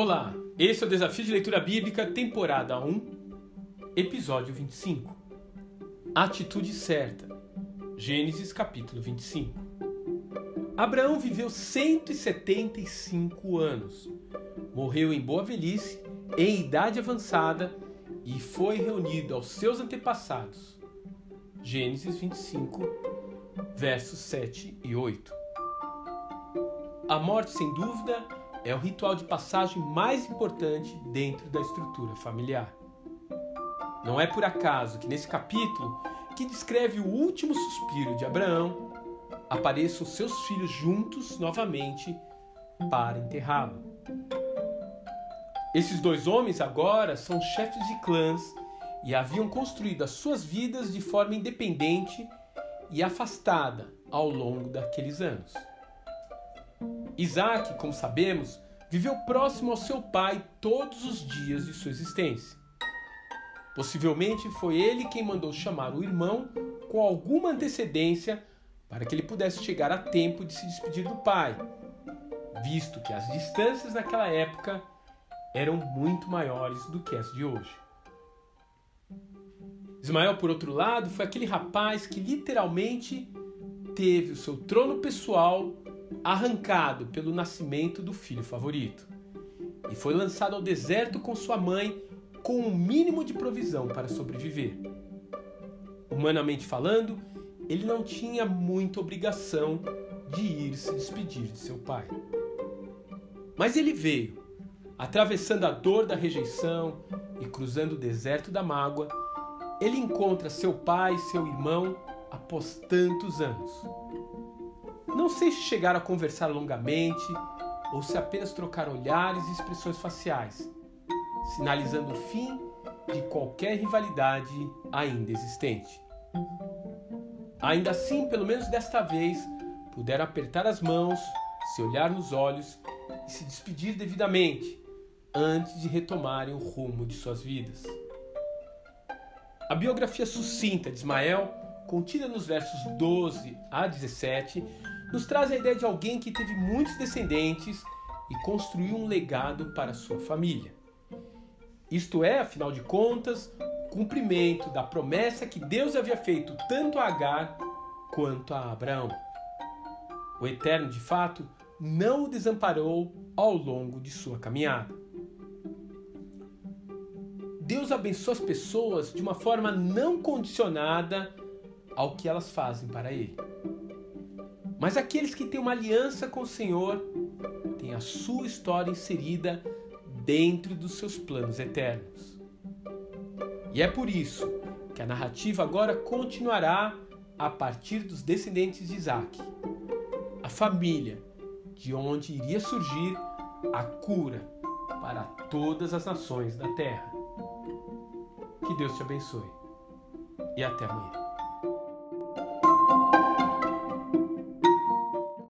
Olá, esse é o Desafio de Leitura Bíblica, temporada 1, episódio 25. Atitude certa. Gênesis capítulo 25. Abraão viveu 175 anos. Morreu em boa velhice, em idade avançada, e foi reunido aos seus antepassados. Gênesis 25, versos 7 e 8. A morte, sem dúvida, é o ritual de passagem mais importante dentro da estrutura familiar. Não é por acaso que nesse capítulo, que descreve o último suspiro de Abraão, apareçam seus filhos juntos novamente para enterrá-lo. Esses dois homens agora são chefes de clãs e haviam construído as suas vidas de forma independente e afastada ao longo daqueles anos. Isaac, como sabemos, viveu próximo ao seu pai todos os dias de sua existência. Possivelmente foi ele quem mandou chamar o irmão com alguma antecedência para que ele pudesse chegar a tempo de se despedir do pai, visto que as distâncias naquela época eram muito maiores do que as de hoje. Ismael, por outro lado, foi aquele rapaz que literalmente teve o seu trono pessoal arrancado pelo nascimento do filho favorito, e foi lançado ao deserto com sua mãe com um mínimo de provisão para sobreviver. Humanamente falando, ele não tinha muita obrigação de ir se despedir de seu pai. Mas ele veio, atravessando a dor da rejeição e cruzando o deserto da mágoa, ele encontra seu pai e seu irmão após tantos anos. Não sei se chegaram a conversar longamente ou se apenas trocaram olhares e expressões faciais, sinalizando o fim de qualquer rivalidade ainda existente. Ainda assim, pelo menos desta vez, puderam apertar as mãos, se olhar nos olhos e se despedir devidamente antes de retomarem o rumo de suas vidas. A biografia sucinta de Ismael, contida nos versos 12 a 17, nos traz a ideia de alguém que teve muitos descendentes e construiu um legado para sua família. Isto é, afinal de contas, o cumprimento da promessa que Deus havia feito tanto a Agar quanto a Abraão. O Eterno, de fato, não o desamparou ao longo de sua caminhada. Deus abençoa as pessoas de uma forma não condicionada ao que elas fazem para Ele. Mas aqueles que têm uma aliança com o Senhor têm a sua história inserida dentro dos seus planos eternos. E é por isso que a narrativa agora continuará a partir dos descendentes de Isaac, a família de onde iria surgir a cura para todas as nações da terra. Que Deus te abençoe e até amanhã.